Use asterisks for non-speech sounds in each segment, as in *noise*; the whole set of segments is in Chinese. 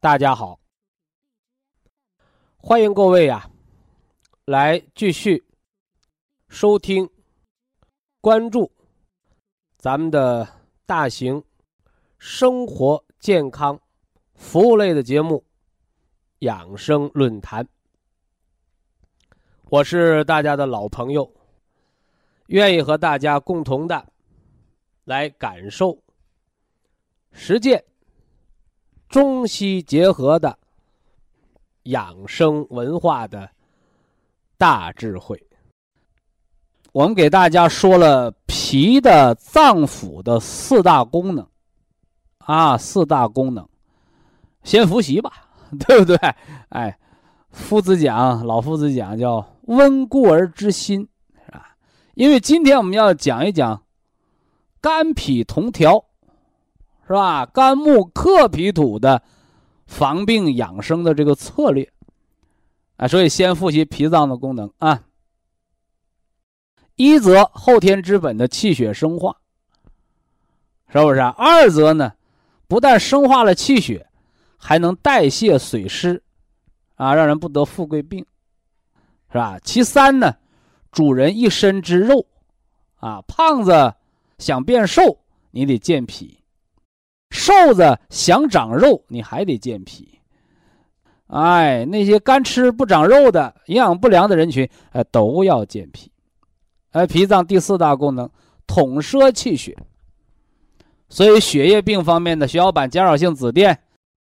大家好，欢迎各位呀，来继续收听、关注咱们的大型生活健康服务类的节目《养生论坛》。我是大家的老朋友，愿意和大家共同的来感受、实践。中西结合的养生文化的大智慧，我们给大家说了脾的脏腑的四大功能，啊，四大功能，先复习吧，*laughs* 对不对？哎，夫子讲，老夫子讲叫温故而知新，是吧？因为今天我们要讲一讲肝脾同调。是吧？肝木克脾土的防病养生的这个策略，啊，所以先复习脾脏的功能啊。一则后天之本的气血生化，是不是？二则呢，不但生化了气血，还能代谢水湿，啊，让人不得富贵病，是吧？其三呢，主人一身之肉，啊，胖子想变瘦，你得健脾。瘦子想长肉，你还得健脾。哎，那些干吃不长肉的、营养不良的人群，哎，都要健脾。哎，脾脏第四大功能，统摄气血。所以血液病方面的血小板减少性紫癜、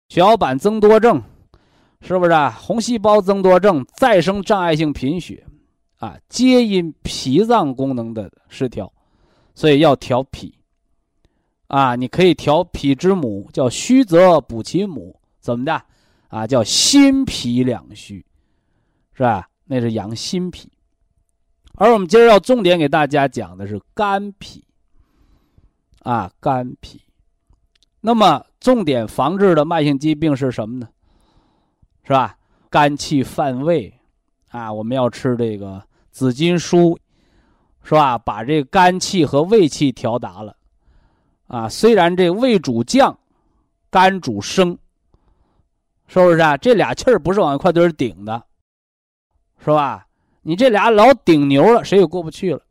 血小板增多症，是不是啊？红细胞增多症、再生障碍性贫血，啊，皆因脾脏功能的失调。所以要调脾。啊，你可以调脾之母，叫虚则补其母，怎么的？啊，叫心脾两虚，是吧？那是养心脾。而我们今儿要重点给大家讲的是肝脾。啊，肝脾。那么重点防治的慢性疾病是什么呢？是吧？肝气犯胃，啊，我们要吃这个紫金书，是吧？把这肝气和胃气调达了。啊，虽然这胃主降，肝主升，是不是啊？这俩气儿不是往一块堆顶的，是吧？你这俩老顶牛了，谁也过不去了。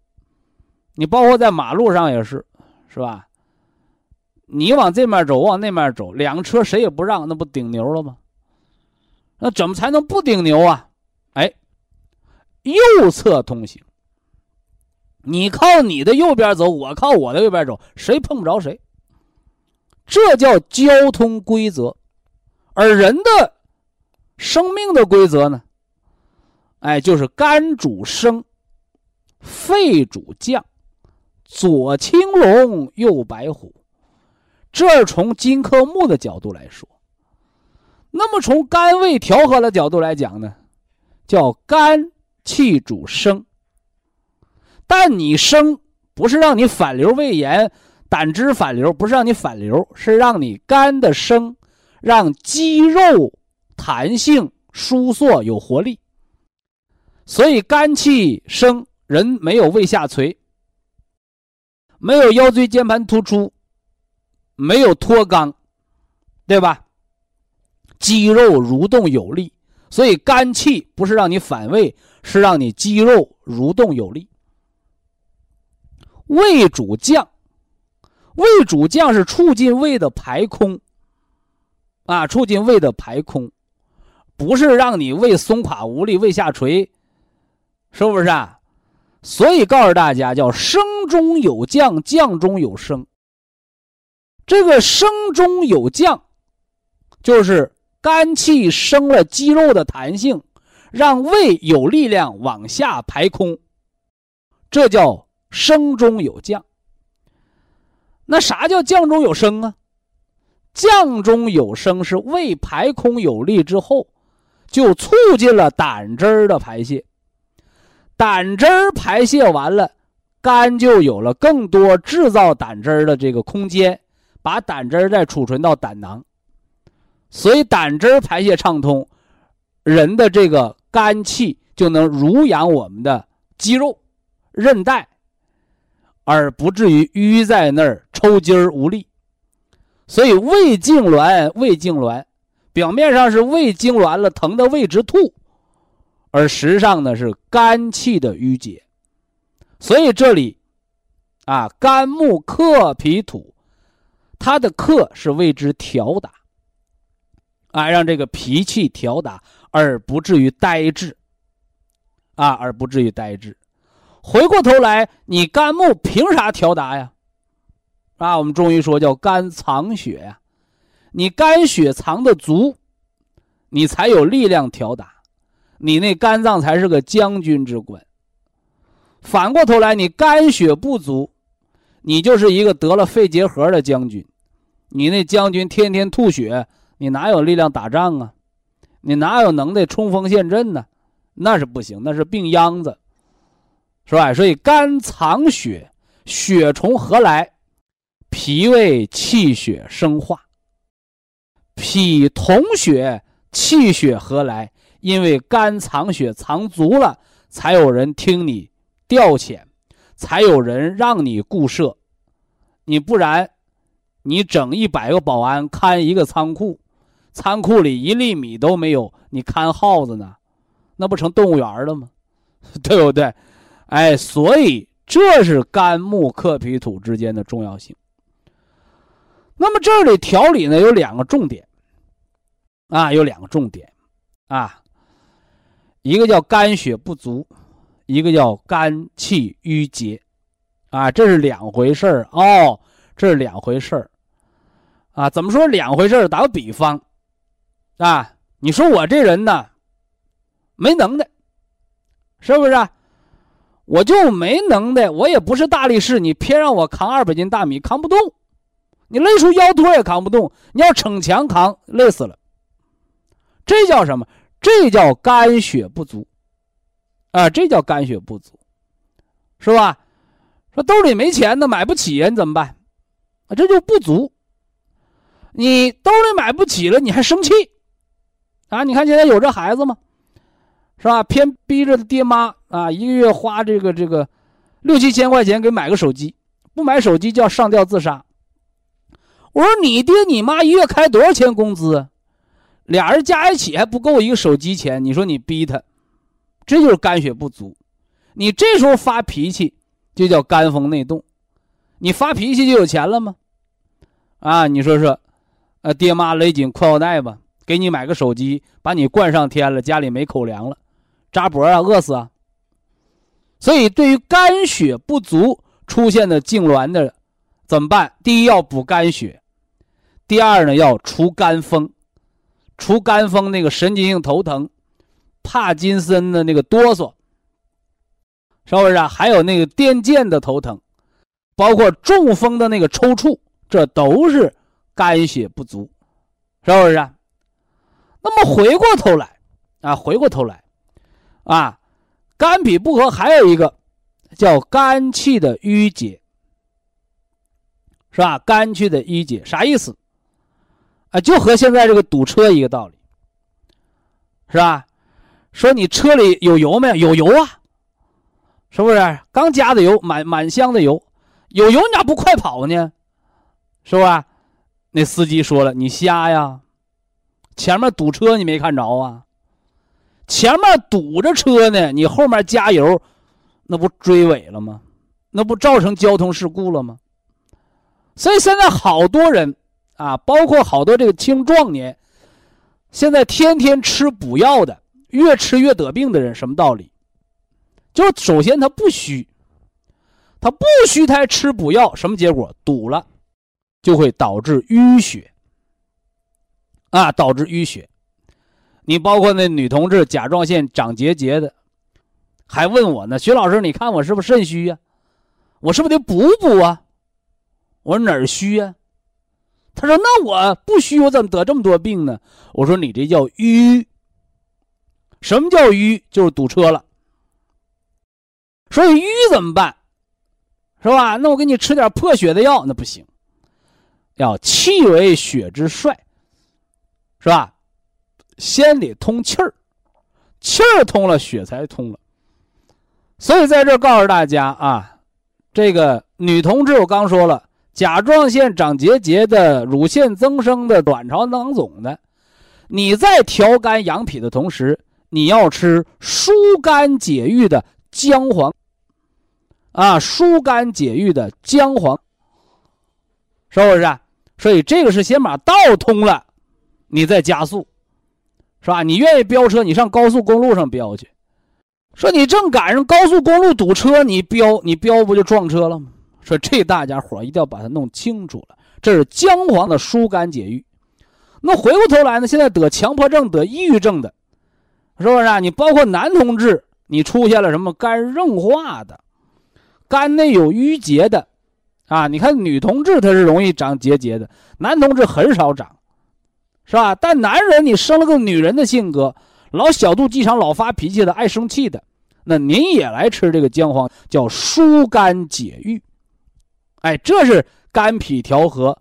你包括在马路上也是，是吧？你往这面走，往那面走，两个车谁也不让，那不顶牛了吗？那怎么才能不顶牛啊？哎，右侧通行。你靠你的右边走，我靠我的右边走，谁碰不着谁？这叫交通规则。而人的生命的规则呢？哎，就是肝主升，肺主降，左青龙，右白虎。这从金克木的角度来说。那么从肝胃调和的角度来讲呢，叫肝气主升。但你生不是让你反流胃炎、胆汁反流，不是让你反流，是让你肝的生，让肌肉弹性、舒缩、有活力。所以肝气生，人没有胃下垂，没有腰椎间盘突出，没有脱肛，对吧？肌肉蠕动有力，所以肝气不是让你反胃，是让你肌肉蠕动有力。胃主降，胃主降是促进胃的排空，啊，促进胃的排空，不是让你胃松垮无力、胃下垂，是不是啊？所以告诉大家，叫升中有降，降中有升。这个升中有降，就是肝气生了肌肉的弹性，让胃有力量往下排空，这叫升中有降。那啥叫降中有升啊？降中有升是胃排空有力之后，就促进了胆汁儿的排泄。胆汁儿排泄完了，肝就有了更多制造胆汁儿的这个空间，把胆汁儿再储存到胆囊，所以胆汁儿排泄畅通，人的这个肝气就能濡养我们的肌肉、韧带，而不至于淤在那儿抽筋儿无力。所以胃痉挛，胃痉挛，表面上是胃痉挛了，疼的胃直吐，而实际上呢是肝气的郁结。所以这里，啊，肝木克脾土，它的克是为之调达，啊，让这个脾气调达，而不至于呆滞，啊，而不至于呆滞。回过头来，你肝木凭啥调达呀？啊，我们中医说叫肝藏血呀，你肝血藏的足，你才有力量调达，你那肝脏才是个将军之官。反过头来，你肝血不足，你就是一个得了肺结核的将军，你那将军天天吐血，你哪有力量打仗啊？你哪有能耐冲锋陷阵呢？那是不行，那是病秧子，是吧？所以肝藏血，血从何来？脾胃气血生化，脾统血，气血何来？因为肝藏血藏足了，才有人听你调遣，才有人让你固摄。你不然，你整一百个保安看一个仓库，仓库里一粒米都没有，你看耗子呢，那不成动物园了吗？*laughs* 对不对？哎，所以这是肝木克脾土之间的重要性。那么这里调理呢有两个重点，啊，有两个重点，啊，一个叫肝血不足，一个叫肝气郁结，啊，这是两回事儿。哦，这是两回事儿，啊，怎么说两回事儿？打个比方，啊，你说我这人呢，没能耐，是不是？我就没能耐，我也不是大力士，你偏让我扛二百斤大米，扛不动。你累出腰托也扛不动，你要逞强扛，累死了。这叫什么？这叫肝血不足，啊，这叫肝血不足，是吧？说兜里没钱呢，买不起呀，你怎么办？啊，这就不足。你兜里买不起了，你还生气，啊？你看现在有这孩子吗？是吧？偏逼着他爹妈啊，一个月花这个这个六七千块钱给买个手机，不买手机就要上吊自杀。我说你爹你妈一月开多少钱工资？俩人加一起还不够一个手机钱。你说你逼他，这就是肝血不足。你这时候发脾气，就叫肝风内动。你发脾气就有钱了吗？啊，你说说，呃，爹妈勒紧裤腰带吧，给你买个手机，把你惯上天了，家里没口粮了，扎脖啊，饿死啊。所以，对于肝血不足出现的痉挛的，怎么办？第一要补肝血。第二呢，要除肝风，除肝风那个神经性头疼，帕金森的那个哆嗦，是不是啊？还有那个癫痫的头疼，包括中风的那个抽搐，这都是肝血不足，是不是？啊？那么回过头来啊，回过头来，啊，肝脾不和还有一个叫肝气的郁结，是吧？肝气的郁结啥意思？啊，就和现在这个堵车一个道理，是吧？说你车里有油没有？有油啊，是不是？刚加的油，满满箱的油，有油你咋不快跑呢？是吧？那司机说了，你瞎呀，前面堵车你没看着啊？前面堵着车呢，你后面加油，那不追尾了吗？那不造成交通事故了吗？所以现在好多人。啊，包括好多这个青壮年，现在天天吃补药的，越吃越得病的人，什么道理？就首先他不虚，他不虚，他还吃补药，什么结果？堵了，就会导致淤血。啊，导致淤血。你包括那女同志甲状腺长结节的，还问我呢，徐老师，你看我是不是肾虚呀？我是不是得补补啊？我说哪儿虚呀？他说那我不虚，我怎么得这么多病呢？我说你这叫淤。什么叫淤？就是堵车了。所以淤怎么办？是吧？那我给你吃点破血的药，那不行。要气为血之帅。是吧？先得通气儿，气儿通了，血才通了。所以在这告诉大家啊，这个女同志我刚说了，甲状腺长结节的、乳腺增生的、卵巢囊肿的，你在调肝养脾的同时，你要吃疏肝解郁的姜黄。啊，疏肝解郁的姜黄，是不是？所以这个是先把道通了。你再加速，是吧？你愿意飙车，你上高速公路上飙去。说你正赶上高速公路堵车，你飙，你飙不就撞车了吗？说这大家伙一定要把它弄清楚了。这是姜黄的疏肝解郁。那回过头来呢，现在得强迫症、得抑郁症的，是不是啊？你包括男同志，你出现了什么肝硬化的、肝内有淤结的，啊？你看女同志她是容易长结节的，男同志很少长。是吧？但男人你生了个女人的性格，老小肚鸡肠，老发脾气的，爱生气的，那您也来吃这个姜黄，叫疏肝解郁。哎，这是肝脾调和，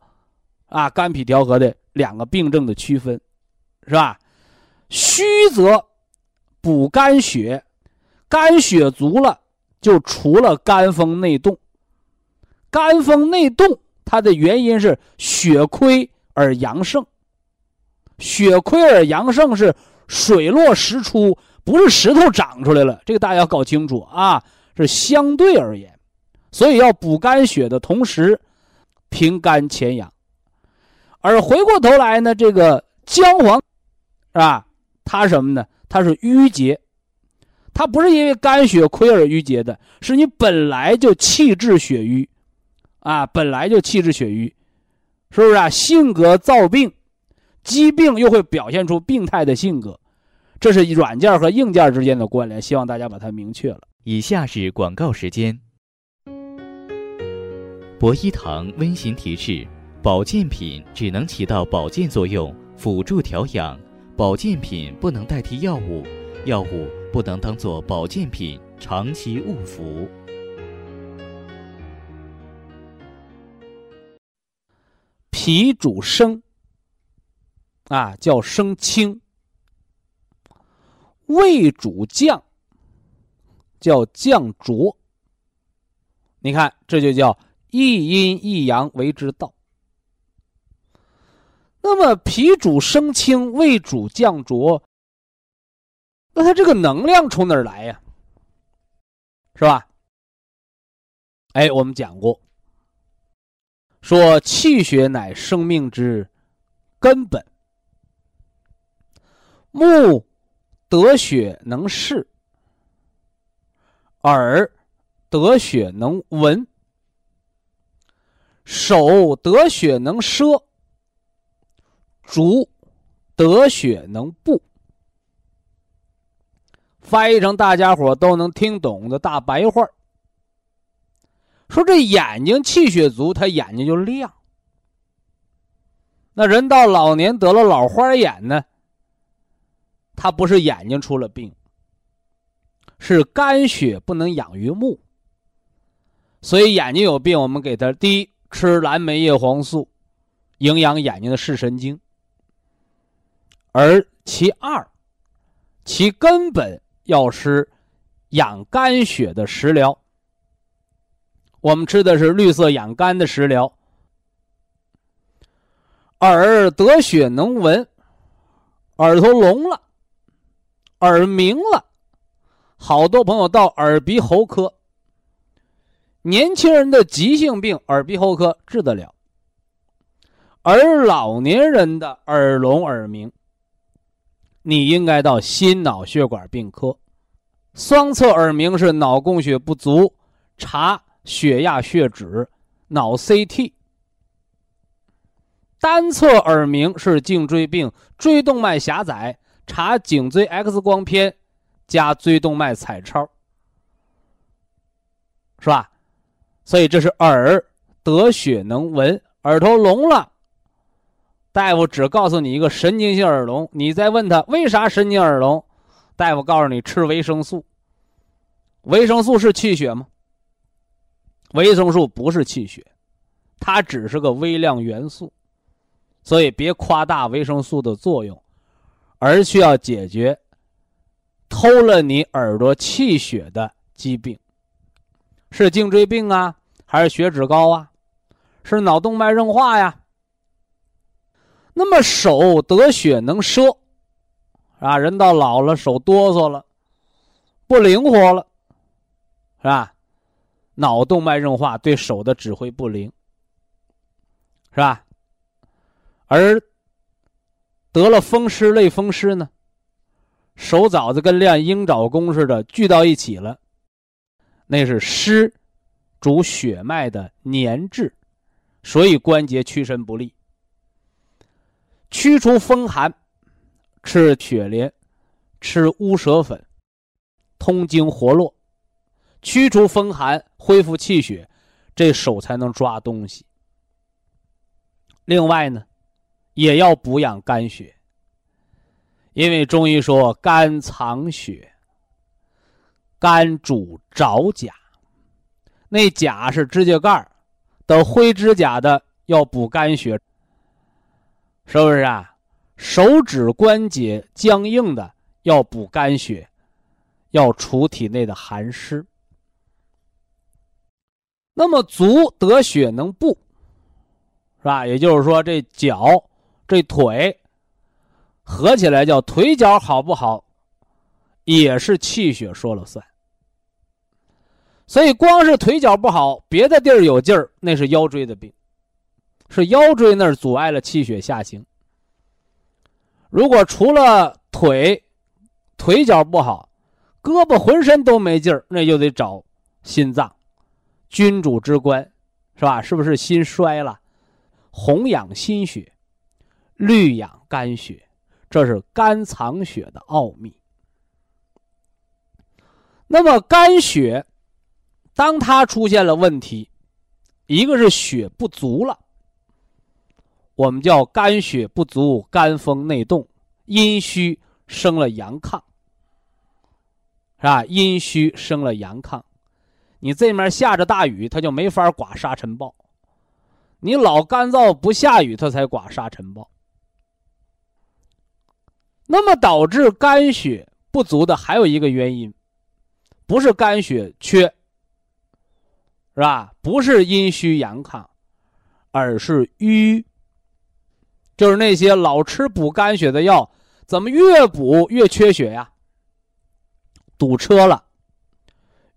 啊，肝脾调和的两个病症的区分，是吧？虚则补肝血，肝血足了就除了肝风内动。肝风内动，它的原因是血亏而阳盛。血亏而阳盛是水落石出，不是石头长出来了。这个大家要搞清楚啊，是相对而言。所以要补肝血的同时，平肝潜阳。而回过头来呢，这个姜黄，是吧？它什么呢？它是淤结，它不是因为肝血亏而淤结的，是你本来就气滞血瘀，啊，本来就气滞血瘀，是不是啊？性格躁病。疾病又会表现出病态的性格，这是软件和硬件之间的关联。希望大家把它明确了。以下是广告时间。博一堂温馨提示：保健品只能起到保健作用，辅助调养；保健品不能代替药物，药物不能当做保健品长期误服。脾主升。啊，叫生清；胃主降，叫降浊。你看，这就叫一阴一阳为之道。那么，脾主生清，胃主降浊，那它这个能量从哪儿来呀？是吧？哎，我们讲过，说气血乃生命之根本。目得血能视，耳得血能闻，手得血能摄，足得血能布。翻译成大家伙都能听懂的大白话说这眼睛气血足，他眼睛就亮。那人到老年得了老花眼呢？他不是眼睛出了病，是肝血不能养于目，所以眼睛有病。我们给他第一吃蓝莓叶黄素，营养眼睛的视神经。而其二，其根本要吃养肝血的食疗。我们吃的是绿色养肝的食疗。耳得血能闻，耳朵聋了。耳鸣了，好多朋友到耳鼻喉科。年轻人的急性病，耳鼻喉科治得了。而老年人的耳聋耳鸣，你应该到心脑血管病科。双侧耳鸣是脑供血不足，查血压、血脂、脑 CT。单侧耳鸣是颈椎病，椎动脉狭窄，查颈椎 X 光片加椎动脉彩超，是吧？所以这是耳得血能闻，耳朵聋了，大夫只告诉你一个神经性耳聋，你再问他为啥神经耳聋，大夫告诉你吃维生素。维生素是气血吗？维生素不是气血，它只是个微量元素。所以别夸大维生素的作用，而需要解决偷了你耳朵气血的疾病，是颈椎病啊，还是血脂高啊，是脑动脉硬化呀？那么手得血能折，啊，人到老了手哆嗦了，不灵活了，是吧？脑动脉硬化对手的指挥不灵，是吧？而得了风湿、类风湿呢，手爪子跟练鹰爪功似的聚到一起了，那是湿，主血脉的粘滞，所以关节屈伸不利。驱除风寒，吃雪莲，吃乌蛇粉，通经活络，驱除风寒，恢复气血，这手才能抓东西。另外呢。也要补养肝血，因为中医说肝藏血，肝主爪甲，那甲是指甲盖儿的灰指甲的，要补肝血，是不是啊？手指关节僵硬的要补肝血，要除体内的寒湿。那么足得血能步，是吧？也就是说这脚。这腿合起来叫腿脚好不好，也是气血说了算。所以光是腿脚不好，别的地儿有劲儿，那是腰椎的病，是腰椎那儿阻碍了气血下行。如果除了腿腿脚不好，胳膊浑身都没劲儿，那就得找心脏，君主之官，是吧？是不是心衰了？弘养心血。绿养肝血，这是肝藏血的奥秘。那么肝血，当它出现了问题，一个是血不足了，我们叫肝血不足，肝风内动，阴虚生了阳亢，是吧？阴虚生了阳亢，你这面下着大雨，它就没法刮沙尘暴；你老干燥不下雨，它才刮沙尘暴。那么导致肝血不足的还有一个原因，不是肝血缺，是吧？不是阴虚阳亢，而是瘀。就是那些老吃补肝血的药，怎么越补越缺血呀？堵车了，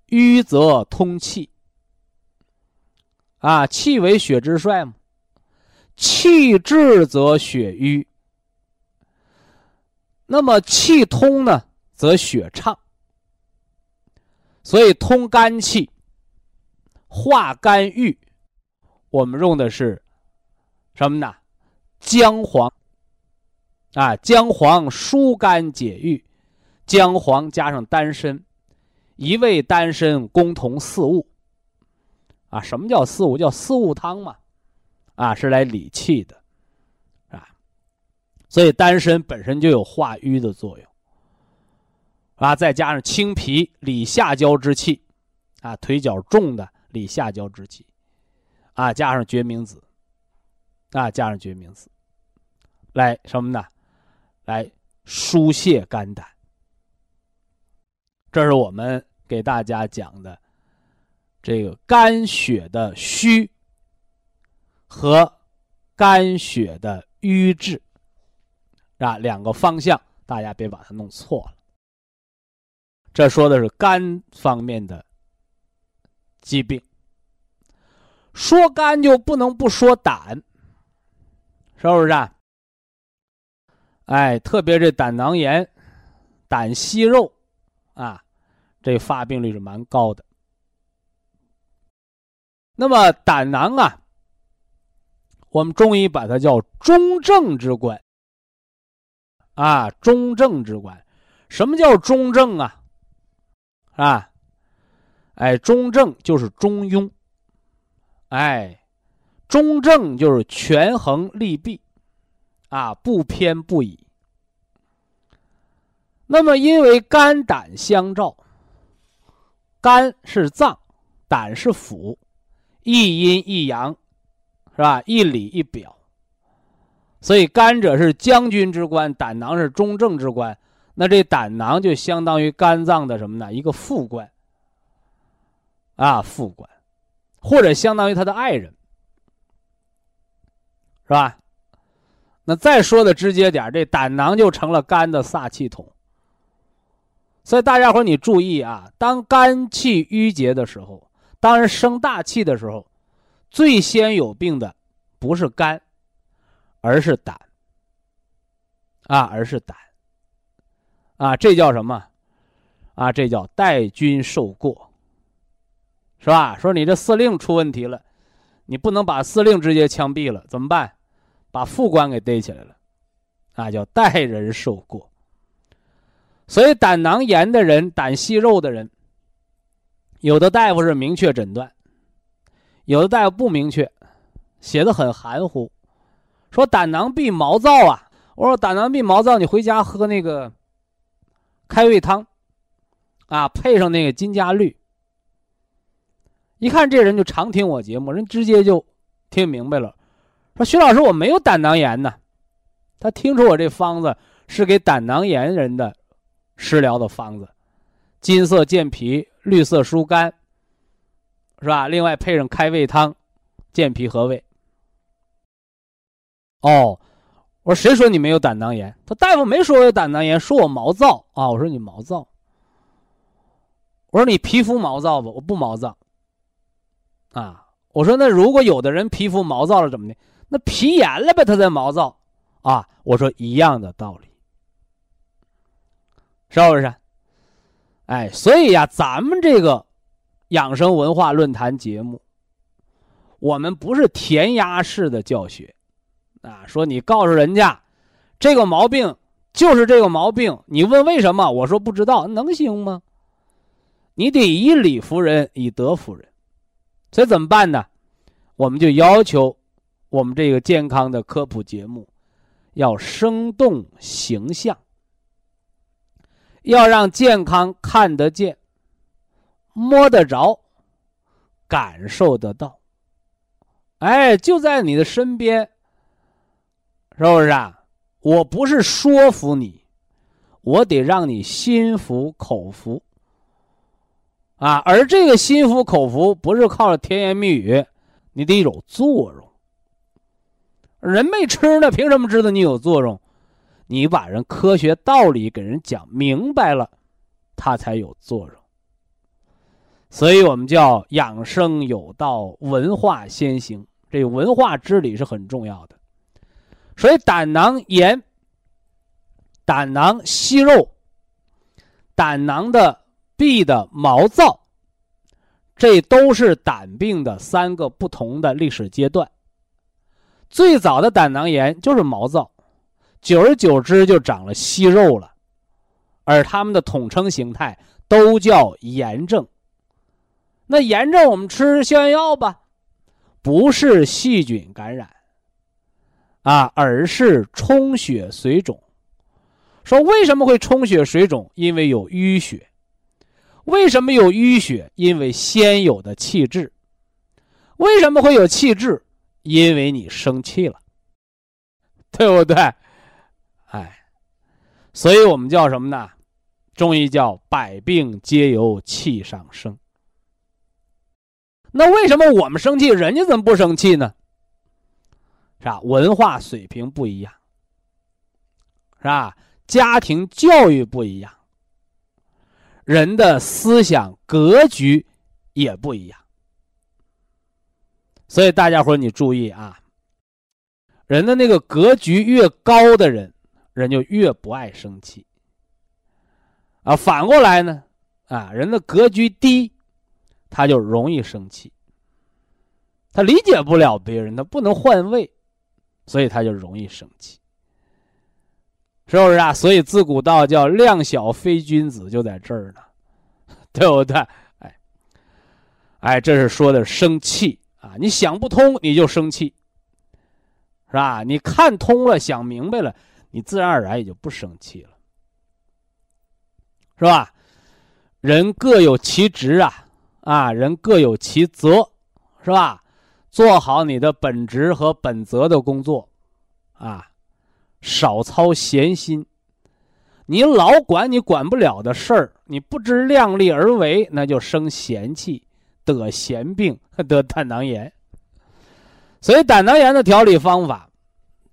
瘀则通气，啊，气为血之帅嘛，气滞则血瘀。那么气通呢，则血畅。所以通肝气、化肝郁，我们用的是什么呢？姜黄啊，姜黄疏肝解郁，姜黄加上丹参，一味丹参共同四物啊。什么叫四物？叫四物汤嘛，啊，是来理气的。所以丹参本身就有化瘀的作用，啊，再加上清脾理下焦之气，啊，腿脚重的理下焦之气，啊，加上决明子，啊，加上决明子，来什么呢？来疏泄肝胆。这是我们给大家讲的这个肝血的虚和肝血的瘀滞。啊，两个方向，大家别把它弄错了。这说的是肝方面的疾病，说肝就不能不说胆。是不是啊？哎，特别这胆囊炎、胆息肉啊，这发病率是蛮高的。那么胆囊啊，我们中医把它叫中正之官啊，中正之官。什么叫中正啊？啊，哎，中正就是中庸，哎，中正就是权衡利弊，啊，不偏不倚。那么，因为肝胆相照，肝是脏，胆是腑，一阴一阳，是吧？一里一表。所以，肝者是将军之官，胆囊是中正之官。那这胆囊就相当于肝脏的什么呢？一个副官啊，副官，或者相当于他的爱人，是吧？那再说的直接点，这胆囊就成了肝的撒气筒。所以大家伙你注意啊，当肝气郁结的时候，当然生大气的时候，最先有病的不是肝，而是胆啊，而是胆。啊，这叫什么？啊，这叫代君受过，是吧？说你这司令出问题了，你不能把司令直接枪毙了，怎么办？把副官给逮起来了，啊，叫代人受过。所以胆囊炎的人、胆息肉的人，有的大夫是明确诊断，有的大夫不明确，写的很含糊，说胆囊壁毛躁啊。我说胆囊壁毛躁，你回家喝那个。开胃汤，啊，配上那个金加绿。一看这人就常听我节目，人直接就听明白了，说徐老师我没有胆囊炎呢。他听出我这方子是给胆囊炎人的食疗的方子，金色健脾，绿色疏肝，是吧？另外配上开胃汤，健脾和胃。哦。我说谁说你没有胆囊炎？他大夫没说我有胆囊炎，说我毛躁啊。我说你毛躁。我说你皮肤毛躁不？我不毛躁。啊，我说那如果有的人皮肤毛躁了怎么的？那皮炎了呗，他在毛躁啊。我说一样的道理，是不是？哎，所以呀，咱们这个养生文化论坛节目，我们不是填鸭式的教学。啊，说你告诉人家，这个毛病就是这个毛病，你问为什么？我说不知道，能行吗？你得以理服人，以德服人，所以怎么办呢？我们就要求我们这个健康的科普节目要生动形象，要让健康看得见、摸得着、感受得到，哎，就在你的身边。是不是啊？我不是说服你，我得让你心服口服啊！而这个心服口服不是靠甜言蜜语，你得有作用。人没吃呢，凭什么知道你有作用？你把人科学道理给人讲明白了，他才有作用。所以我们叫养生有道，文化先行。这文化之理是很重要的。所以，胆囊炎、胆囊息肉、胆囊的壁的毛躁，这都是胆病的三个不同的历史阶段。最早的胆囊炎就是毛躁，久而久之就长了息肉了，而他们的统称形态都叫炎症。那炎症我们吃消炎药吧，不是细菌感染。啊，而是充血水肿。说为什么会充血水肿？因为有淤血。为什么有淤血？因为先有的气滞。为什么会有气滞？因为你生气了，*laughs* 对不对？哎，所以我们叫什么呢？中医叫百病皆由气上生。那为什么我们生气，人家怎么不生气呢？是吧？文化水平不一样，是吧？家庭教育不一样，人的思想格局也不一样。所以大家伙你注意啊，人的那个格局越高的人，人就越不爱生气。啊，反过来呢，啊，人的格局低，他就容易生气。他理解不了别人，他不能换位，所以他就容易生气。是不是啊？所以自古道叫“量小非君子”，就在这儿呢，*laughs* 对不对？哎，哎，这是说的生气啊！你想不通，你就生气，是吧？你看通了，想明白了，你自然而然也就不生气了，是吧？人各有其职啊，啊，人各有其责，是吧？做好你的本职和本责的工作，啊。少操闲心，你老管你管不了的事儿，你不知量力而为，那就生闲气，得闲病，*laughs* 得胆囊炎。所以胆囊炎的调理方法，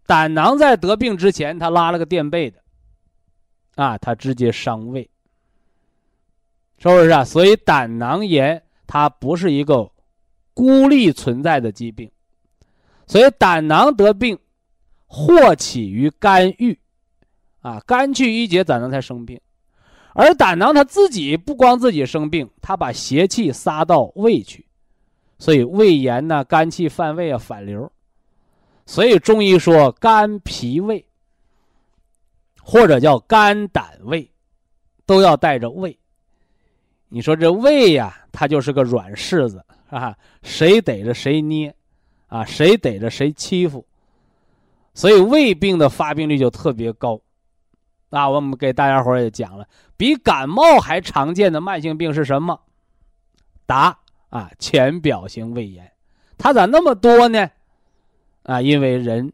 胆囊在得病之前，他拉了个垫背的，啊，他直接伤胃，是不是啊？所以胆囊炎它不是一个孤立存在的疾病，所以胆囊得病。或起于肝郁，啊，肝气郁结，胆囊才生病。而胆囊它自己不光自己生病，它把邪气撒到胃去，所以胃炎呢，肝气犯胃啊，反流。所以中医说肝脾胃，或者叫肝胆胃，都要带着胃。你说这胃呀，它就是个软柿子啊，谁逮着谁捏，啊，谁逮着谁欺负。所以胃病的发病率就特别高，啊，我们给大家伙也讲了，比感冒还常见的慢性病是什么？答啊，浅表性胃炎，它咋那么多呢？啊，因为人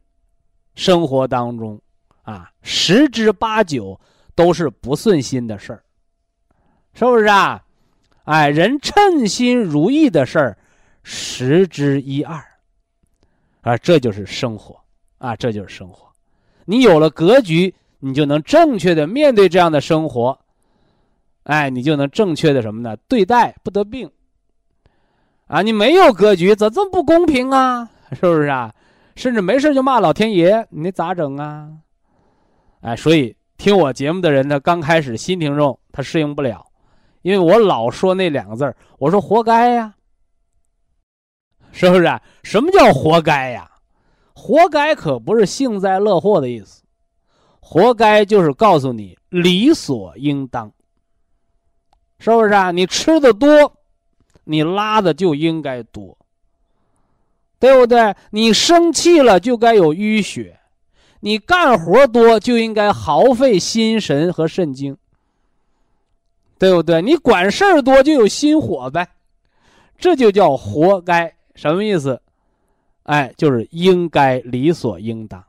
生活当中啊，十之八九都是不顺心的事儿，是不是啊？哎，人称心如意的事儿十之一二，啊，这就是生活。啊，这就是生活。你有了格局，你就能正确的面对这样的生活。哎，你就能正确的什么呢？对待不得病。啊，你没有格局，咋这么不公平啊？是不是啊？甚至没事就骂老天爷，你咋整啊？哎，所以听我节目的人呢，刚开始新听众他适应不了，因为我老说那两个字我说活该呀，是不是？什么叫活该呀？活该可不是幸灾乐祸的意思，活该就是告诉你理所应当，是不是啊？你吃的多，你拉的就应该多，对不对？你生气了就该有淤血，你干活多就应该耗费心神和肾精，对不对？你管事儿多就有心火呗，这就叫活该，什么意思？哎，就是应该理所应当。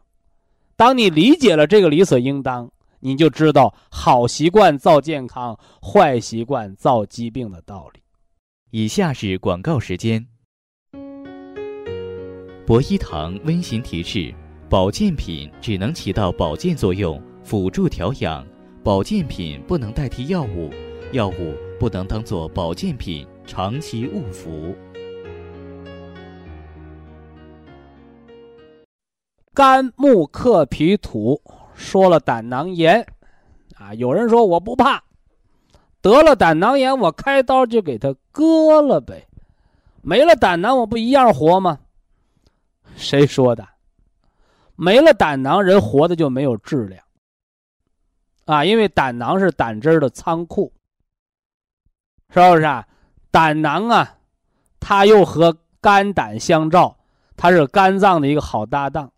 当你理解了这个理所应当，你就知道好习惯造健康，坏习惯造疾病的道理。以下是广告时间。博一堂温馨提示：保健品只能起到保健作用，辅助调养；保健品不能代替药物，药物不能当做保健品长期误服。肝木克脾土，说了胆囊炎，啊，有人说我不怕，得了胆囊炎我开刀就给他割了呗，没了胆囊我不一样活吗？谁说的？没了胆囊人活的就没有质量，啊，因为胆囊是胆汁的仓库，是不是啊？胆囊啊，它又和肝胆相照，它是肝脏的一个好搭档。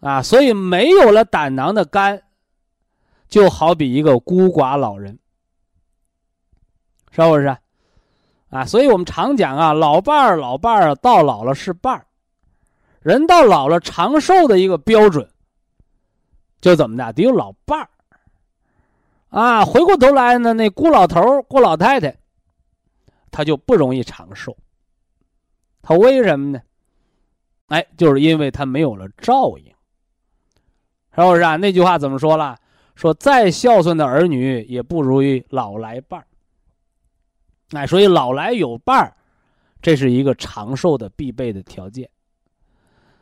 啊，所以没有了胆囊的肝，就好比一个孤寡老人，是不是？啊，所以我们常讲啊，老伴儿，老伴儿到老了是伴儿。人到老了长寿的一个标准，就怎么的，得有老伴儿。啊，回过头来呢，那孤老头、孤老太太，他就不容易长寿。他为什么呢？哎，就是因为他没有了照应。是不是啊？那句话怎么说了？说再孝顺的儿女也不如于老来伴儿。哎，所以老来有伴儿，这是一个长寿的必备的条件。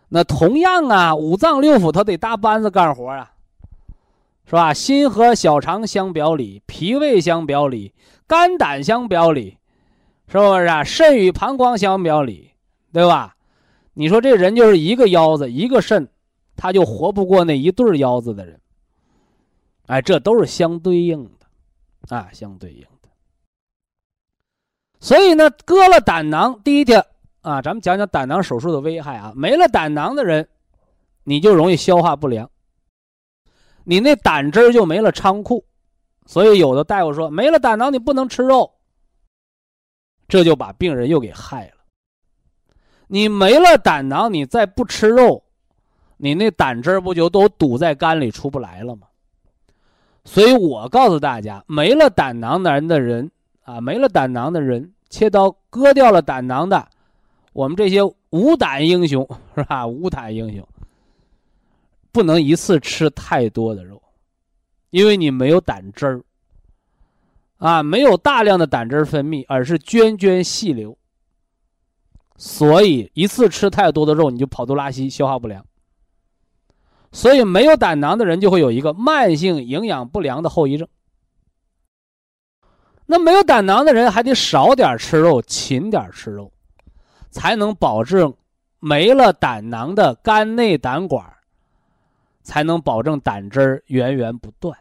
那同样啊，五脏六腑他得搭班子干活啊，是吧？心和小肠相表里，脾胃相表里，肝胆相表里，是不是啊？肾与膀胱相表里，对吧？你说这人就是一个腰子，一个肾，他就活不过那一对腰子的人。哎，这都是相对应的，啊，相对应的。所以呢，割了胆囊，第一天啊，咱们讲讲胆囊手术的危害啊。没了胆囊的人，你就容易消化不良，你那胆汁就没了仓库，所以有的大夫说，没了胆囊你不能吃肉，这就把病人又给害了。你没了胆囊，你再不吃肉，你那胆汁不就都堵在肝里出不来了吗？所以我告诉大家，没了胆囊男的人啊，没了胆囊的人，切刀割掉了胆囊的，我们这些无胆英雄是吧？无胆英雄不能一次吃太多的肉，因为你没有胆汁儿啊，没有大量的胆汁分泌，而是涓涓细流，所以一次吃太多的肉，你就跑肚拉稀，消化不良。所以，没有胆囊的人就会有一个慢性营养不良的后遗症。那没有胆囊的人还得少点吃肉，勤点吃肉，才能保证没了胆囊的肝内胆管，才能保证胆汁儿源源不断。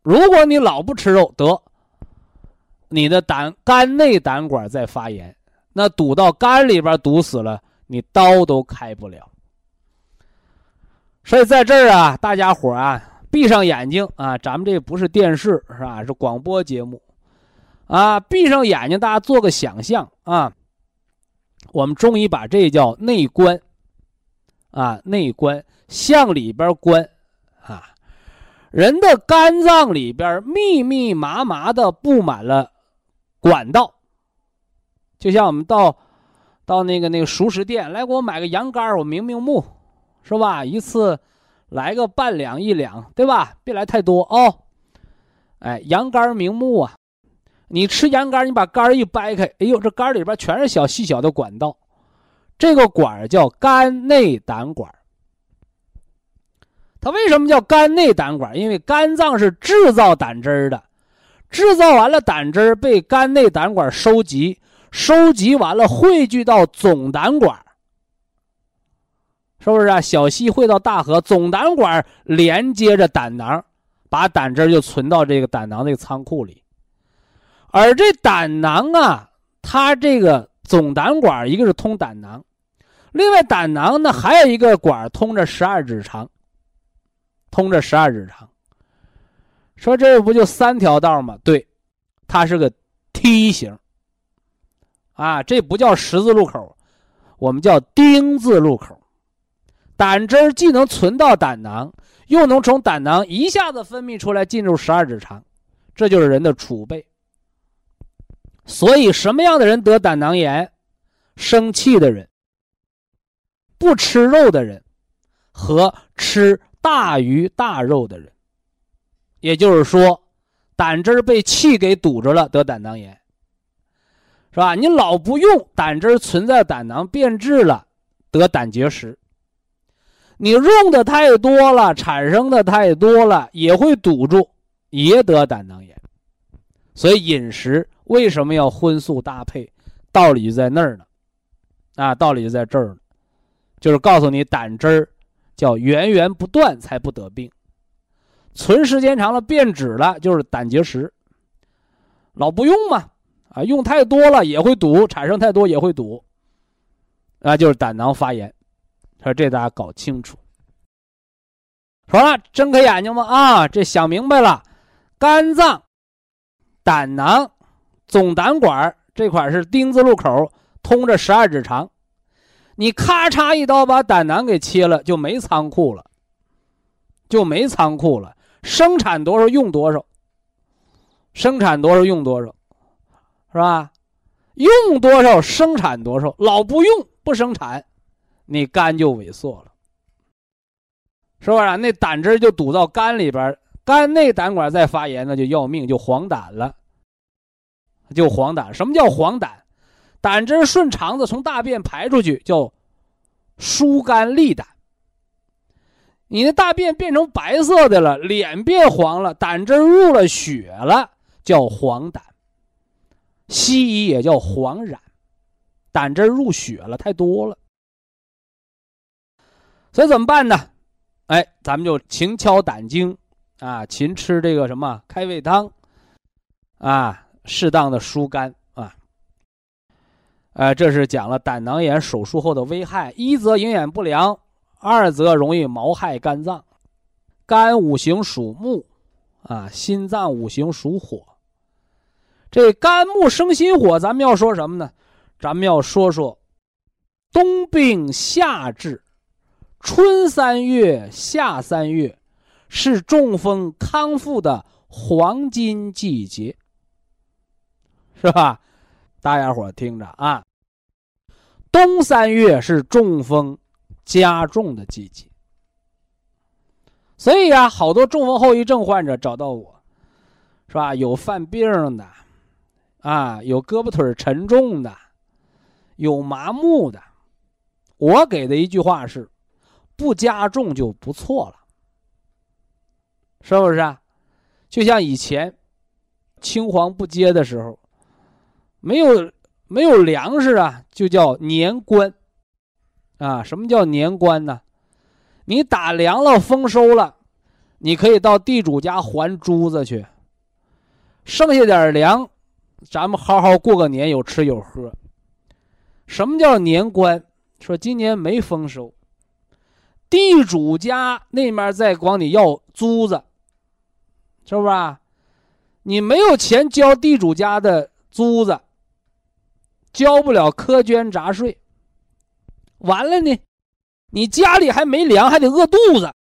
如果你老不吃肉，得你的胆肝内胆管在发炎，那堵到肝里边堵死了，你刀都开不了。所以在这儿啊，大家伙啊，闭上眼睛啊，咱们这不是电视是吧？是广播节目，啊，闭上眼睛，大家做个想象啊。我们中医把这叫内观，啊，内观向里边观，啊，人的肝脏里边密密麻麻的布满了管道，就像我们到到那个那个熟食店来，给我买个羊肝我明明目。是吧？一次来个半两一两，对吧？别来太多哦。哎，羊肝明目啊！你吃羊肝，你把肝一掰开，哎呦，这肝里边全是小细小的管道，这个管儿叫肝内胆管。它为什么叫肝内胆管？因为肝脏是制造胆汁儿的，制造完了胆汁儿被肝内胆管收集，收集完了汇聚到总胆管。是不是啊？小溪汇到大河，总胆管连接着胆囊，把胆汁儿就存到这个胆囊这个仓库里。而这胆囊啊，它这个总胆管一个是通胆囊，另外胆囊呢还有一个管通着十二指肠，通着十二指肠。说这不就三条道吗？对，它是个梯形。啊，这不叫十字路口，我们叫丁字路口。胆汁既能存到胆囊，又能从胆囊一下子分泌出来进入十二指肠，这就是人的储备。所以，什么样的人得胆囊炎？生气的人、不吃肉的人和吃大鱼大肉的人，也就是说，胆汁被气给堵着了，得胆囊炎，是吧？你老不用，胆汁存在胆囊变质了，得胆结石。你用的太多了，产生的太多了，也会堵住，也得胆囊炎。所以饮食为什么要荤素搭配？道理就在那儿呢，啊，道理就在这儿呢，就是告诉你胆汁儿叫源源不断才不得病，存时间长了变质了就是胆结石。老不用嘛，啊，用太多了也会堵，产生太多也会堵，那就是胆囊发炎。说这大家搞清楚。好了，睁开眼睛吧啊！这想明白了，肝脏、胆囊、总胆管这块是丁字路口，通着十二指肠。你咔嚓一刀把胆囊给切了，就没仓库了，就没仓库了。生产多少用多少，生产多少用多少，是吧？用多少生产多少，老不用不生产。你肝就萎缩了，是不是？那胆汁就堵到肝里边，肝内胆管再发炎，那就要命，就黄疸了。就黄疸，什么叫黄疸？胆汁顺肠子从大便排出去叫疏肝利胆。你的大便变成白色的了，脸变黄了，胆汁入了血了，叫黄疸。西医也叫黄疸，胆汁入血了太多了。所以怎么办呢？哎，咱们就勤敲胆经，啊，勤吃这个什么开胃汤，啊，适当的疏肝啊。呃，这是讲了胆囊炎手术后的危害：一则营养不良，二则容易毛害肝脏。肝五行属木，啊，心脏五行属火。这肝木生心火，咱们要说什么呢？咱们要说说冬病夏治。春三月、夏三月是中风康复的黄金季节，是吧？大家伙听着啊。冬三月是中风加重的季节，所以啊，好多中风后遗症患者找到我，是吧？有犯病的，啊，有胳膊腿沉重的，有麻木的。我给的一句话是。不加重就不错了，是不是啊？就像以前青黄不接的时候，没有没有粮食啊，就叫年关啊。什么叫年关呢？你打粮了，丰收了，你可以到地主家还珠子去，剩下点粮，咱们好好过个年，有吃有喝。什么叫年关？说今年没丰收。地主家那面再管你要租子，是不是？你没有钱交地主家的租子，交不了苛捐杂税，完了呢，你家里还没粮，还得饿肚子，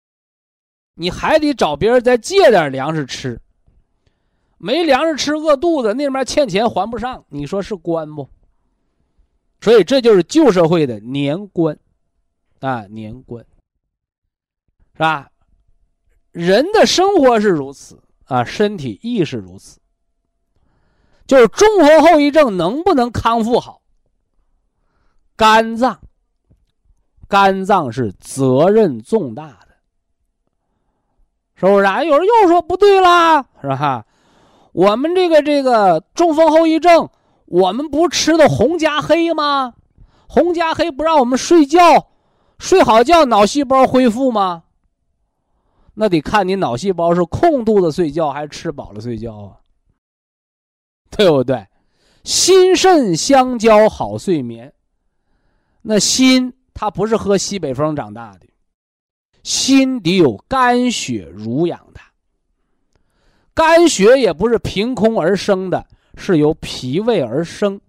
你还得找别人再借点粮食吃。没粮食吃，饿肚子，那边欠钱还不上，你说是官不？所以这就是旧社会的年关，啊，年关。是吧？人的生活是如此啊，身体亦是如此。就是中风后遗症能不能康复好？肝脏，肝脏是责任重大的，是不是啊？有人又说不对啦，是吧？我们这个这个中风后遗症，我们不吃的红加黑吗？红加黑不让我们睡觉，睡好觉脑细胞恢复吗？那得看你脑细胞是空肚子睡觉还是吃饱了睡觉啊，*laughs* 对不对？心肾相交好睡眠。那心它不是喝西北风长大的，心得有肝血濡养它。肝血也不是凭空而生的，是由脾胃而生，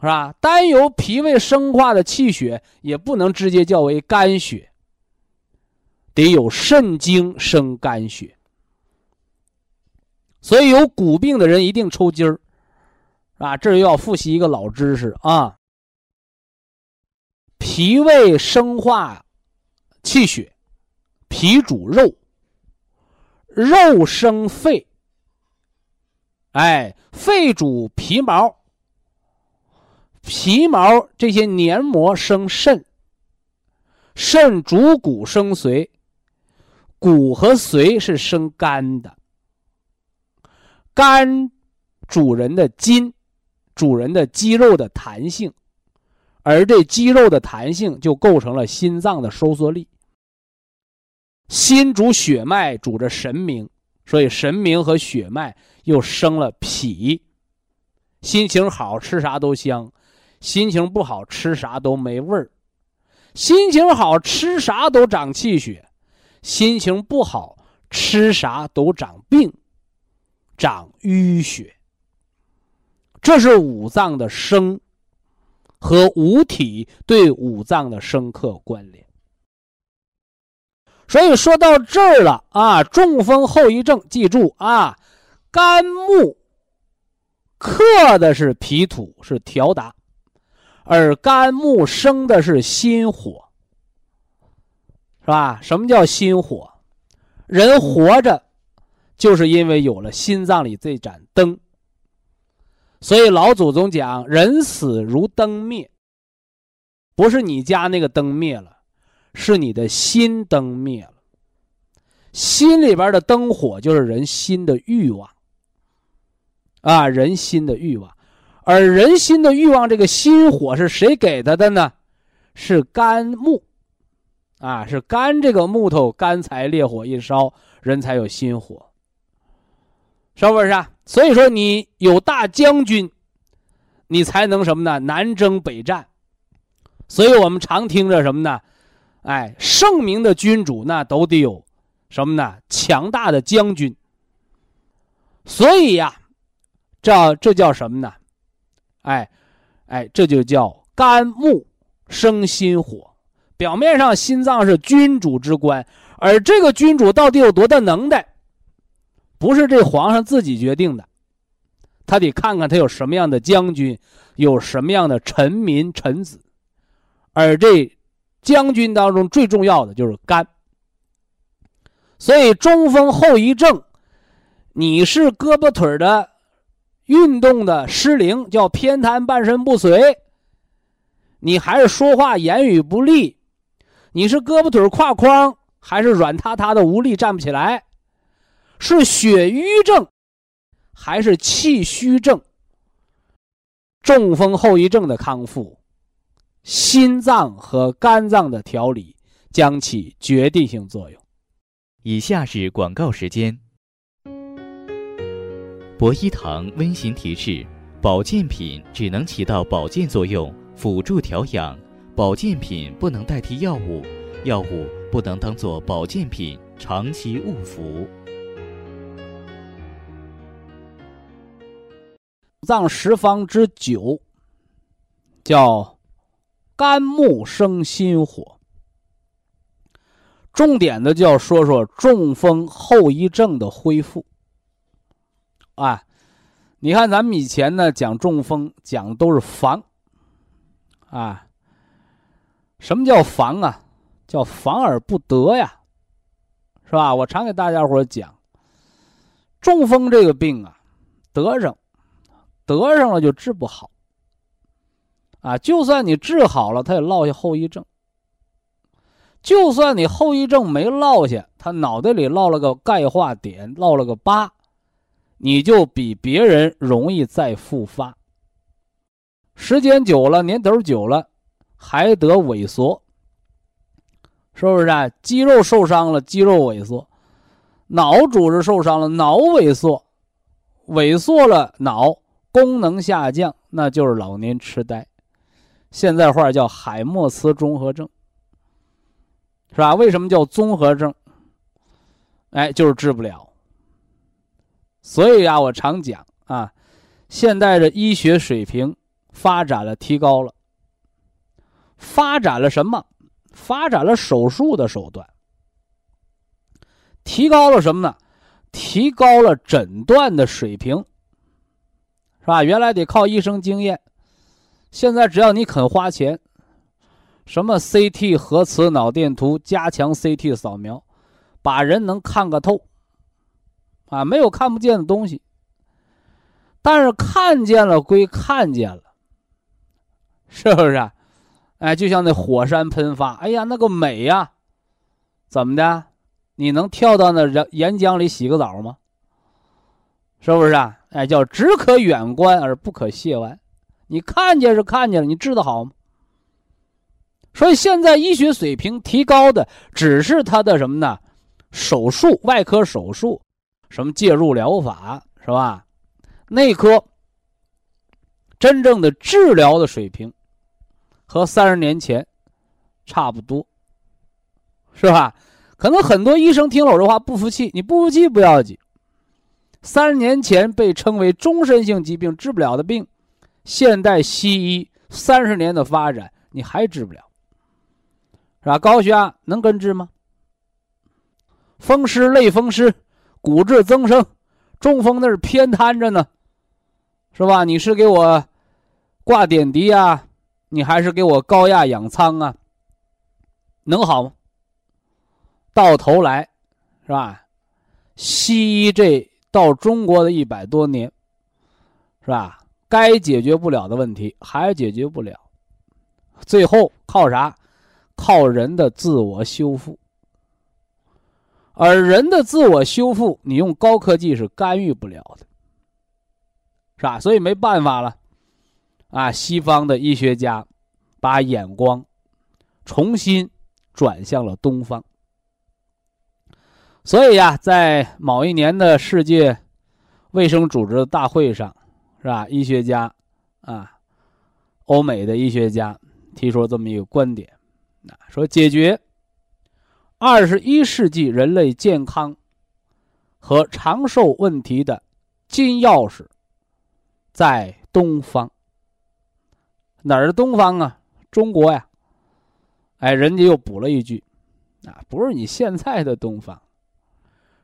是吧？单由脾胃生化的气血也不能直接叫为肝血。得有肾精生肝血，所以有骨病的人一定抽筋儿，啊，这又要复习一个老知识啊。脾胃生化气血，脾主肉，肉生肺，哎，肺主皮毛，皮毛这些黏膜生肾，肾主骨生髓。骨和髓是生肝的，肝主人的筋，主人的肌肉的弹性，而这肌肉的弹性就构成了心脏的收缩力。心主血脉，主着神明，所以神明和血脉又生了脾。心情好吃啥都香，心情不好吃啥都没味儿。心情好吃啥都长气血。心情不好，吃啥都长病，长淤血。这是五脏的生和五体对五脏的生克关联。所以说到这儿了啊，中风后遗症，记住啊，肝木克的是脾土，是调达，而肝木生的是心火。是吧？什么叫心火？人活着，就是因为有了心脏里这盏灯。所以老祖宗讲：“人死如灯灭。”不是你家那个灯灭了，是你的心灯灭了。心里边的灯火就是人心的欲望。啊，人心的欲望，而人心的欲望，这个心火是谁给他的呢？是肝木，啊，是肝这个木头，干柴烈火一烧，人才有心火，是不是啊？所以说，你有大将军，你才能什么呢？南征北战。所以我们常听着什么呢？哎，圣明的君主那都得有什么呢？强大的将军。所以呀。这这叫什么呢？哎，哎，这就叫肝木生心火。表面上心脏是君主之官，而这个君主到底有多大能耐，不是这皇上自己决定的，他得看看他有什么样的将军，有什么样的臣民臣子，而这将军当中最重要的就是肝。所以中风后遗症，你是胳膊腿的。运动的失灵叫偏瘫半身不遂，你还是说话言语不利，你是胳膊腿挎筐还是软塌塌的无力站不起来，是血瘀症还是气虚症？中风后遗症的康复，心脏和肝脏的调理将起决定性作用。以下是广告时间。博一堂温馨提示：保健品只能起到保健作用，辅助调养；保健品不能代替药物，药物不能当做保健品长期误服。脏十方之九叫肝木生心火，重点的就要说说中风后遗症的恢复。啊，你看咱们以前呢讲中风讲的都是防，啊，什么叫防啊？叫防而不得呀，是吧？我常给大家伙讲，中风这个病啊，得上，得上了就治不好，啊，就算你治好了，他也落下后遗症；就算你后遗症没落下，他脑袋里落了个钙化点，落了个疤。你就比别人容易再复发。时间久了，年头久了，还得萎缩，是不是啊？肌肉受伤了，肌肉萎缩；脑组织受伤了，脑萎缩，萎缩了脑功能下降，那就是老年痴呆。现在话叫海默茨综合症，是吧？为什么叫综合症？哎，就是治不了。所以呀，我常讲啊，现代的医学水平发展了，提高了。发展了什么？发展了手术的手段。提高了什么呢？提高了诊断的水平，吧？原来得靠医生经验，现在只要你肯花钱，什么 CT 核磁脑电图、加强 CT 扫描，把人能看个透。啊，没有看不见的东西，但是看见了归看见了，是不是？哎，就像那火山喷发，哎呀，那个美呀，怎么的？你能跳到那岩岩浆里洗个澡吗？是不是啊？哎，叫只可远观而不可亵玩。你看见是看见了，你治得好吗？所以现在医学水平提高的只是他的什么呢？手术，外科手术。什么介入疗法是吧？内科真正的治疗的水平和三十年前差不多，是吧？可能很多医生听了我这话不服气，你不服气不要紧。三十年前被称为终身性疾病治不了的病，现代西医三十年的发展你还治不了，是吧？高血压能根治吗？风湿类风湿。骨质增生，中风那是偏瘫着呢，是吧？你是给我挂点滴啊，你还是给我高压氧舱啊？能好吗？到头来，是吧？西医这到中国的一百多年，是吧？该解决不了的问题还解决不了，最后靠啥？靠人的自我修复。而人的自我修复，你用高科技是干预不了的，是吧？所以没办法了，啊，西方的医学家把眼光重新转向了东方。所以呀，在某一年的世界卫生组织大会上，是吧？医学家啊，欧美的医学家提出这么一个观点，啊，说解决。二十一世纪人类健康和长寿问题的金钥匙在东方。哪儿的东方啊？中国呀！哎，人家又补了一句：啊，不是你现在的东方，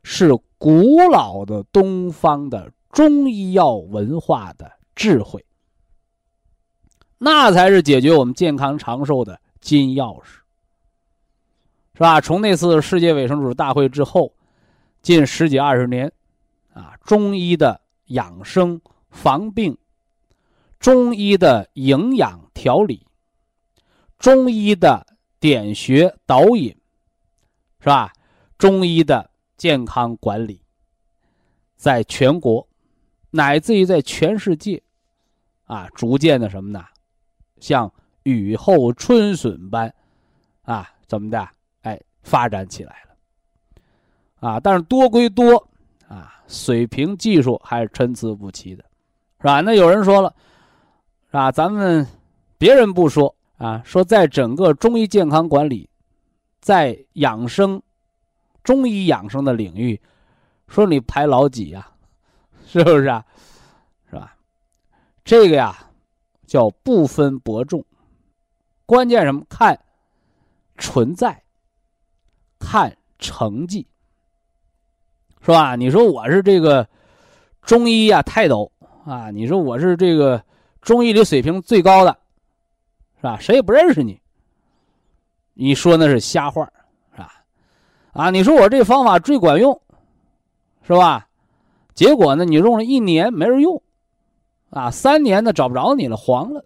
是古老的东方的中医药文化的智慧，那才是解决我们健康长寿的金钥匙。是吧？从那次世界卫生组织大会之后，近十几二十年，啊，中医的养生防病，中医的营养调理，中医的点穴导引，是吧？中医的健康管理，在全国，乃至于在全世界，啊，逐渐的什么呢？像雨后春笋般，啊，怎么的？哎发展起来了，啊，但是多归多，啊，水平技术还是参差不齐的，是吧？那有人说了，是吧？咱们别人不说啊，说在整个中医健康管理，在养生、中医养生的领域，说你排老几呀？*laughs* 是不是啊？是吧？这个呀，叫不分伯仲，关键什么？看存在。看成绩，是吧？你说我是这个中医呀泰斗啊，你说我是这个中医里水平最高的，是吧？谁也不认识你。你说那是瞎话，啊，你说我这方法最管用，是吧？结果呢，你用了一年没人用，啊，三年呢找不着你了，黄了，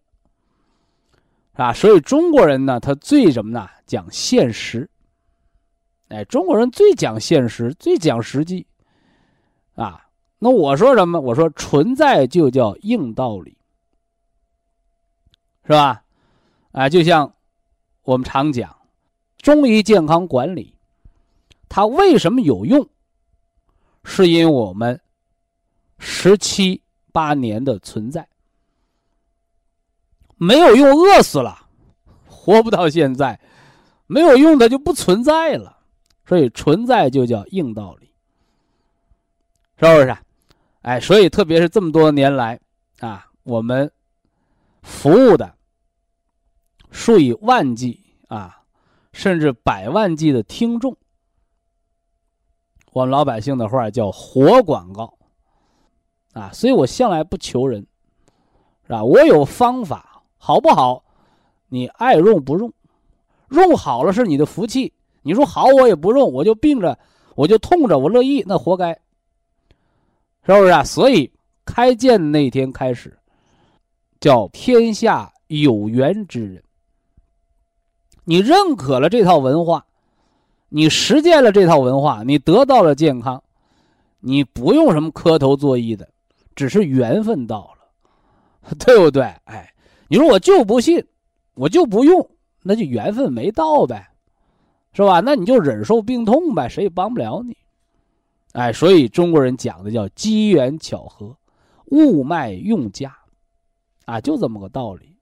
啊，所以中国人呢，他最什么呢？讲现实。哎，中国人最讲现实，最讲实际，啊，那我说什么？我说存在就叫硬道理，是吧？啊，就像我们常讲，中医健康管理，它为什么有用？是因为我们十七八年的存在，没有用饿死了，活不到现在，没有用的就不存在了。所以存在就叫硬道理，是不是？哎，所以特别是这么多年来啊，我们服务的数以万计啊，甚至百万计的听众，我们老百姓的话叫活广告啊。所以我向来不求人，是吧？我有方法，好不好？你爱用不用，用好了是你的福气。你说好，我也不用，我就病着，我就痛着，我乐意，那活该，是不是啊？所以开建那天开始，叫天下有缘之人。你认可了这套文化，你实践了这套文化，你得到了健康，你不用什么磕头作揖的，只是缘分到了，*laughs* 对不对？哎，你说我就不信，我就不用，那就缘分没到呗。是吧？那你就忍受病痛呗，谁也帮不了你。哎，所以中国人讲的叫机缘巧合，物脉用佳，啊，就这么个道理。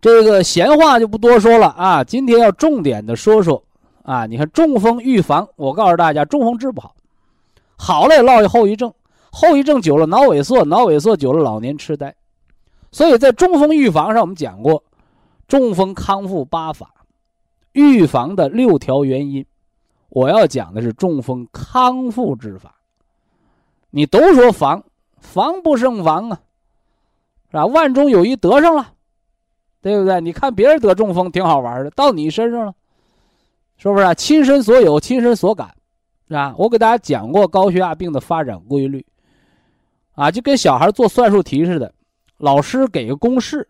这个闲话就不多说了啊，今天要重点的说说啊。你看中风预防，我告诉大家，中风治不好，好了也落下后遗症，后遗症久了脑萎缩，脑萎缩久了老年痴呆。所以在中风预防上，我们讲过中风康复八法。预防的六条原因，我要讲的是中风康复之法。你都说防，防不胜防啊，是吧？万中有一得上了，对不对？你看别人得中风挺好玩的，到你身上了，是不是啊？亲身所有，亲身所感，是吧？我给大家讲过高血压病的发展规律，啊，就跟小孩做算术题似的，老师给个公式，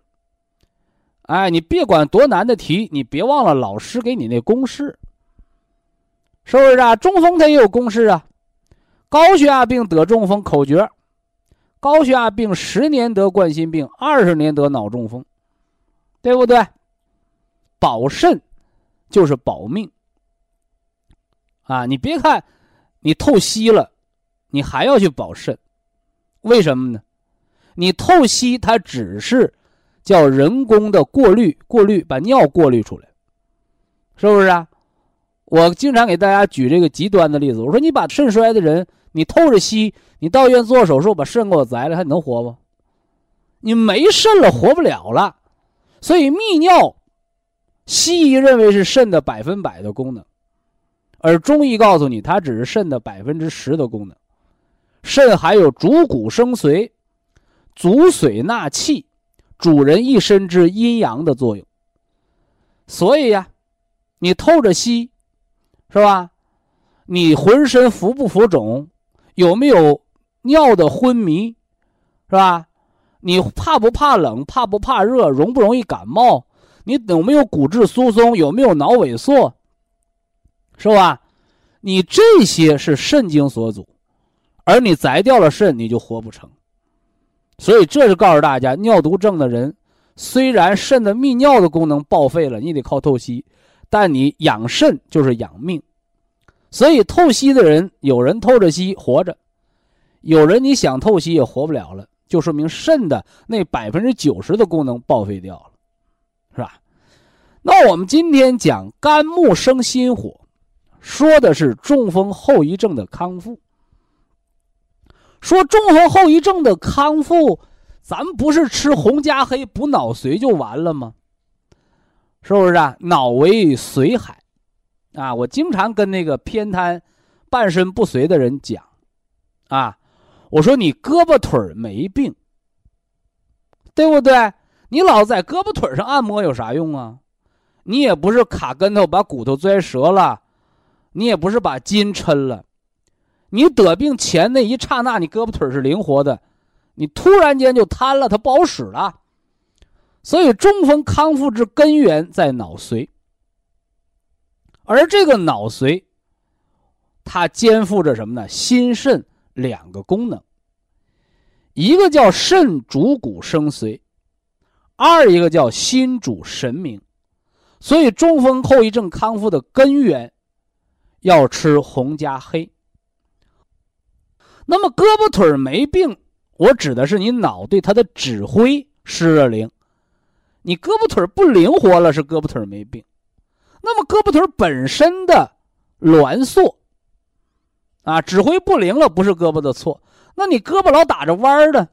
哎，你别管多难的题，你别忘了老师给你那公式，是不是啊？中风它也有公式啊，高血压病得中风口诀：高血压病十年得冠心病，二十年得脑中风，对不对？保肾就是保命啊！你别看你透析了，你还要去保肾，为什么呢？你透析它只是。叫人工的过滤，过滤把尿过滤出来，是不是啊？我经常给大家举这个极端的例子，我说你把肾衰的人，你透着吸，你到医院做手术把肾给我摘了，还能活不？你没肾了，活不了了。所以泌尿，西医认为是肾的百分百的功能，而中医告诉你，它只是肾的百分之十的功能。肾还有主骨生髓，主水纳气。主人一身之阴阳的作用，所以呀，你透着吸，是吧？你浑身浮不浮肿？有没有尿的昏迷？是吧？你怕不怕冷？怕不怕热？容不容易感冒？你有没有骨质疏松？有没有脑萎缩？是吧？你这些是肾经所阻，而你摘掉了肾，你就活不成。所以这是告诉大家，尿毒症的人，虽然肾的泌尿的功能报废了，你得靠透析，但你养肾就是养命。所以透析的人，有人透着吸活着，有人你想透析也活不了了，就说明肾的那百分之九十的功能报废掉了，是吧？那我们今天讲肝木生心火，说的是中风后遗症的康复。说中风后遗症的康复，咱不是吃红加黑补脑髓就完了吗？是不是啊？脑为髓海，啊，我经常跟那个偏瘫、半身不遂的人讲，啊，我说你胳膊腿没病，对不对？你老在胳膊腿上按摩有啥用啊？你也不是卡跟头把骨头摔折了，你也不是把筋抻了。你得病前那一刹那，你胳膊腿是灵活的，你突然间就瘫了，它不好使了。所以中风康复之根源在脑髓，而这个脑髓，它肩负着什么呢？心肾两个功能，一个叫肾主骨生髓，二一个叫心主神明。所以中风后遗症康复的根源，要吃红加黑。那么胳膊腿没病，我指的是你脑对它的指挥失了灵。你胳膊腿不灵活了，是胳膊腿没病。那么胳膊腿本身的挛缩啊，指挥不灵了，不是胳膊的错。那你胳膊老打着弯儿的，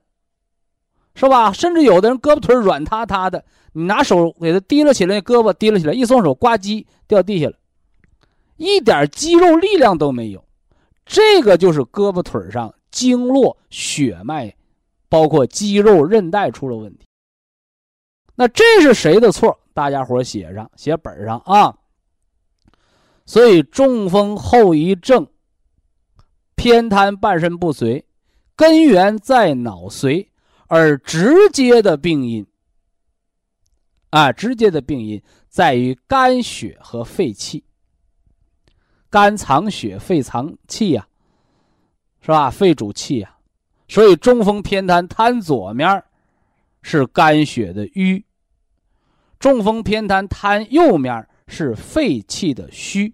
是吧？甚至有的人胳膊腿软塌塌的，你拿手给他提了起来，胳膊提了起来，一松手，呱唧掉地下了，一点肌肉力量都没有。这个就是胳膊腿上经络、血脉，包括肌肉、韧带出了问题。那这是谁的错？大家伙写上，写本上啊。所以中风后遗症、偏瘫、半身不遂，根源在脑髓，而直接的病因啊，直接的病因在于肝血和肺气。肝藏血，肺藏气呀，是吧？肺主气呀，所以中风偏瘫瘫左面是肝血的瘀；中风偏瘫瘫右面是肺气的虚。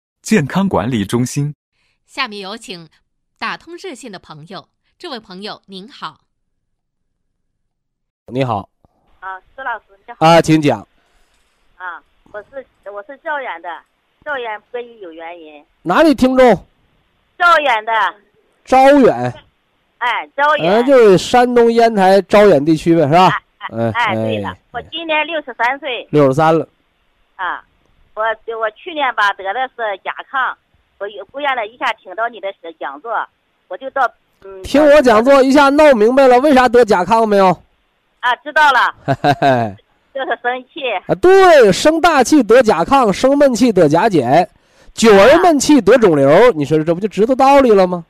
健康管理中心”。下面有请打通热线的朋友。这位朋友您好，你好，啊，苏老师你好啊，请讲。啊，我是我是招远的，招远跟你有原因。哪里听众？招远的。招远。哎，招远。就是山东烟台招远地区呗，是吧？哎哎，对了哎，我今年六十三岁六十三了，啊，我我去年吧得的是甲亢，我忽然了一下听到你的讲座，我就到嗯听我讲座一下闹明白了，为啥得甲亢没有？啊，知道了。*laughs* 就是生气啊，对，生大气得甲亢，生闷气得甲减，久而闷气得肿瘤。你说这不就知道道理了吗？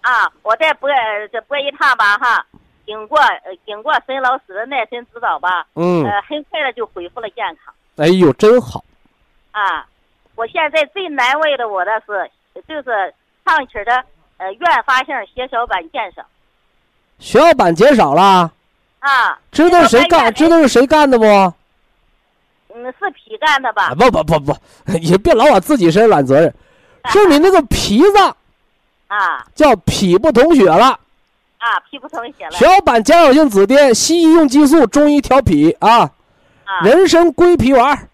啊，我再播这播一趟吧哈，经过呃经过沈老师的耐心指导吧，嗯，呃，很快的就恢复了健康哎呦，真好。啊。我现在最难为的我的是就是唱曲的呃原发性血小板减少血小板减少了，啊，知道谁干？知道是谁干的不？啊，嗯，是脾干的吧？不不不不，也 *laughs* 别老往自己身上揽责任，是你那个脾脏啊叫脾不统血了，啊，脾不统血了血小板减少性紫癜，西医用激素，中医调脾啊，啊人参归脾丸，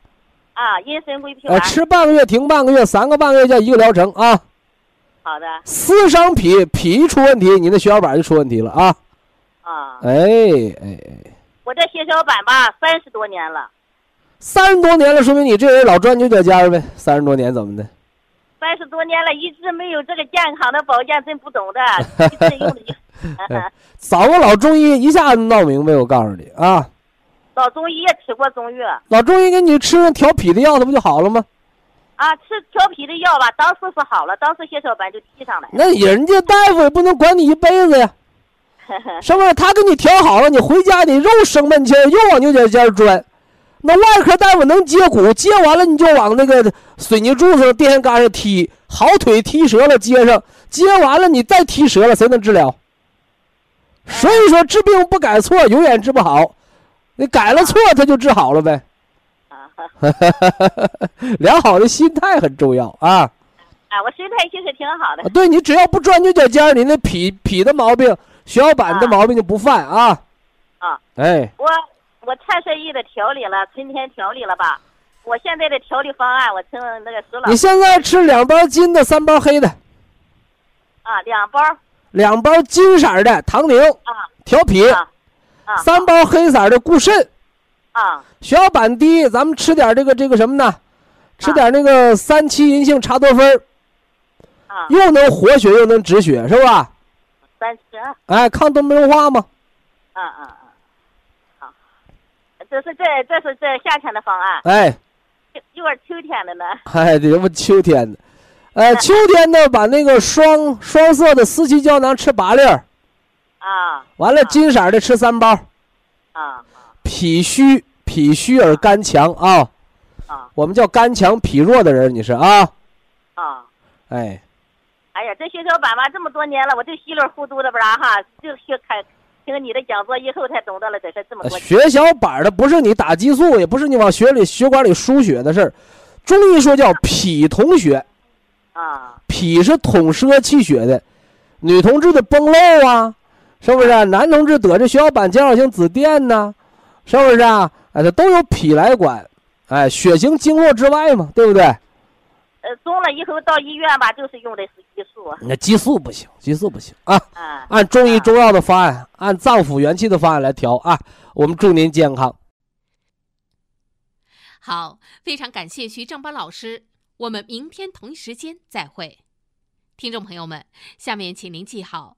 啊，阴参归脾呃，丸，吃半个月停半个月，三个半个月叫一个疗程啊。好的思伤脾，脾出问题，你的血小板就出问题了啊！啊。哎哎哎，我这血小板吧，三十多年了，三十多年了，说明你这人老钻牛角尖儿呗。三十多年怎么的？三十多年了，一直没有这个健康的保健，真不懂的，*laughs* 一直用的。*laughs* 找个老中医一下子闹明白，我告诉你啊，老中医也吃过中药老中医给你吃上调脾的药，它不就好了吗？啊，吃调脾的药吧，当时是好了，当时血小板就提上来了。那人家大夫也不能管你一辈子呀，*laughs* 是不是？他给你调好了，你回家你又生闷气，又往牛角尖儿钻。那外科大夫能接骨，接完了你就往那个水泥柱子、电线杆上踢，好腿踢折了接上，接完了你再踢折了，谁能治疗？所以说治病不改错，永远治不好。你改了错，他就治好了呗。啊良好的心态很重要啊！啊，我心态其实挺好的啊，对你只要不钻牛角尖儿，你那脾脾的毛病、血小板的啊毛病就不犯啊。啊。哎，我我太摄医的调理了，春天调理了吧？我现在的调理方案，我听那个石老你现在吃两包金的，三包黑的，啊，两包两包金色的糖宁啊调脾，啊啊。三包黑色的固肾。啊。血小板低，咱们吃点这个这个什么呢？吃点那个三七银杏茶多酚，啊，又能活血又能止血，是吧？三七啊。哎，抗冻病化嘛。啊啊，好，这是这这是这夏天的方案，哎，一会儿秋天的呢。哎，这不秋天的，呃，秋天呢，把那个双双色的四七胶囊吃八粒儿，啊。完了金色的吃三包，啊脾虚脾虚而肝强啊，啊。我们叫肝强脾弱的人，你是啊？啊！哎，哎呀，这血小板吧，这么多年了，我就稀里糊涂的不然哈，就学看听你的讲座以后才懂得了这是这么多。呃血小板的不是你打激素，也不是你往血里血管里输血的事儿，中医说叫脾同血，啊。脾是统摄气血的，女同志的崩漏啊，是不是、男同志得这血小板减少性紫癜呢、是不是啊？哎，这都有脾来管，哎，血行经络之外嘛，对不对？呃，中了以后到医院吧，就是用的是激素。那激素不行，激素不行啊，啊，按中医中药的方案，按脏腑元气的方案来调啊。我们祝您健康。好，非常感谢徐正邦老师，我们明天同一时间再会。听众朋友们，下面请您记好，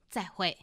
再会。